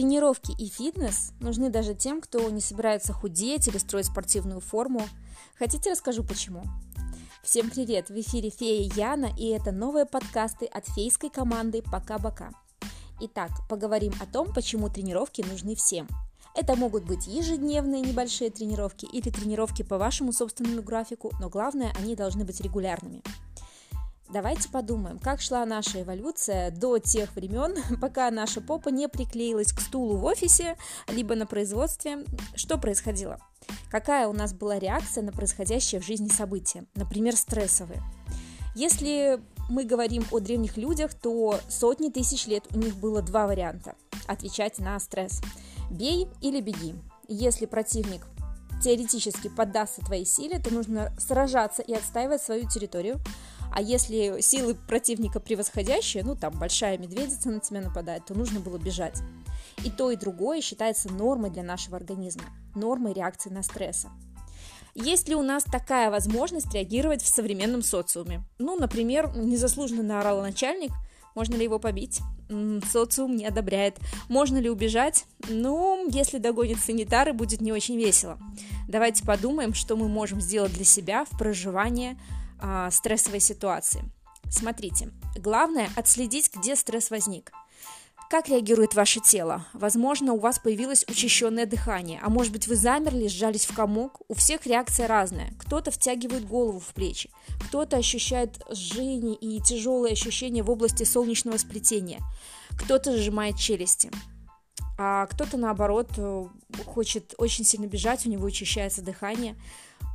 Тренировки и фитнес нужны даже тем, кто не собирается худеть или строить спортивную форму. Хотите, расскажу почему? Всем привет! В эфире Фея Яна, и это новые подкасты от фейской команды «Пока-бока». Итак, поговорим о том, почему тренировки нужны всем. Это могут быть ежедневные небольшие тренировки или тренировки по вашему собственному графику, но главное, они должны быть регулярными. Давайте подумаем, как шла наша эволюция до тех времен, пока наша попа не приклеилась к стулу в офисе, либо на производстве. Что происходило? Какая у нас была реакция на происходящее в жизни события, например, стрессовые? Если мы говорим о древних людях, то сотни тысяч лет у них было два варианта отвечать на стресс. Бей или беги. Если противник теоретически поддастся твоей силе, то нужно сражаться и отстаивать свою территорию, а если силы противника превосходящие, ну там большая медведица на тебя нападает, то нужно было бежать. И то, и другое считается нормой для нашего организма, нормой реакции на стресс. Есть ли у нас такая возможность реагировать в современном социуме? Ну, например, незаслуженно наорал начальник, можно ли его побить? Социум не одобряет. Можно ли убежать? Ну, если догонит санитары, будет не очень весело. Давайте подумаем, что мы можем сделать для себя в проживании а, стрессовой ситуации. Смотрите, главное отследить, где стресс возник. Как реагирует ваше тело? Возможно, у вас появилось учащенное дыхание, а может быть вы замерли, сжались в комок. У всех реакция разная. Кто-то втягивает голову в плечи, кто-то ощущает жжение и тяжелые ощущения в области солнечного сплетения, кто-то сжимает челюсти а кто-то наоборот э, хочет очень сильно бежать, у него учащается дыхание.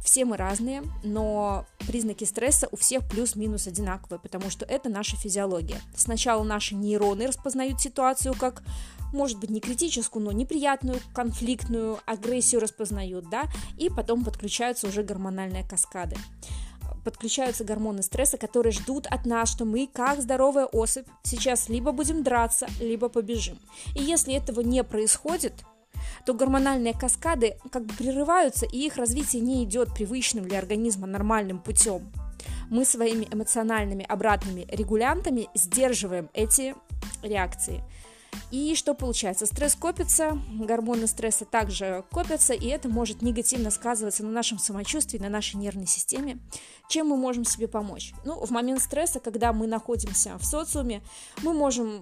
Все мы разные, но признаки стресса у всех плюс-минус одинаковые, потому что это наша физиология. Сначала наши нейроны распознают ситуацию как может быть не критическую, но неприятную, конфликтную, агрессию распознают, да, и потом подключаются уже гормональные каскады подключаются гормоны стресса, которые ждут от нас, что мы, как здоровая особь, сейчас либо будем драться, либо побежим. И если этого не происходит, то гормональные каскады как бы прерываются, и их развитие не идет привычным для организма нормальным путем. Мы своими эмоциональными обратными регулянтами сдерживаем эти реакции. И что получается? Стресс копится, гормоны стресса также копятся, и это может негативно сказываться на нашем самочувствии, на нашей нервной системе. Чем мы можем себе помочь? Ну, в момент стресса, когда мы находимся в социуме, мы можем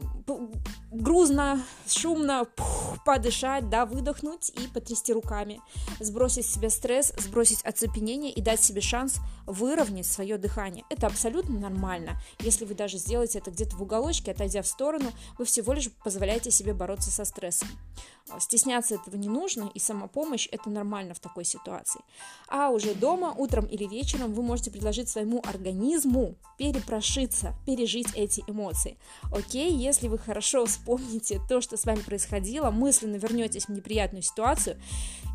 грузно, шумно пух, подышать, да, выдохнуть и потрясти руками, сбросить с себя стресс, сбросить оцепенение и дать себе шанс выровнять свое дыхание. Это абсолютно нормально. Если вы даже сделаете это где-то в уголочке, отойдя в сторону, вы всего лишь позволяете себе бороться со стрессом. Стесняться этого не нужно, и самопомощь это нормально в такой ситуации. А уже дома, утром или вечером вы можете предложить своему организму перепрошиться, пережить эти эмоции. Окей, если вы хорошо вспомните то, что с вами происходило, мысленно вернетесь в неприятную ситуацию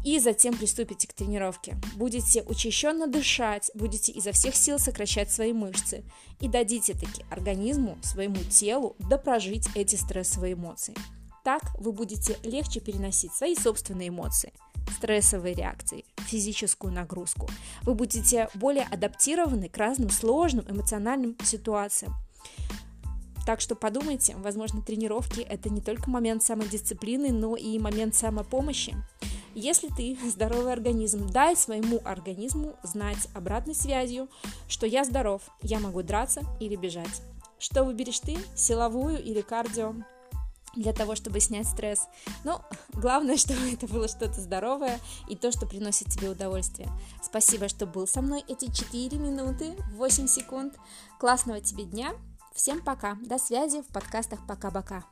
и затем приступите к тренировке. Будете учащенно дышать, будете изо всех сил сокращать свои мышцы и дадите таки организму, своему телу допрожить эти стрессовые эмоции. Так вы будете легче переносить свои собственные эмоции, стрессовые реакции, физическую нагрузку. Вы будете более адаптированы к разным сложным эмоциональным ситуациям. Так что подумайте, возможно, тренировки – это не только момент самодисциплины, но и момент самопомощи. Если ты здоровый организм, дай своему организму знать обратной связью, что я здоров, я могу драться или бежать. Что выберешь ты, силовую или кардио? Для того, чтобы снять стресс. Но главное, чтобы это было что-то здоровое и то, что приносит тебе удовольствие. Спасибо, что был со мной эти 4 минуты, 8 секунд. Классного тебе дня. Всем пока. До связи в подкастах «Пока-пока».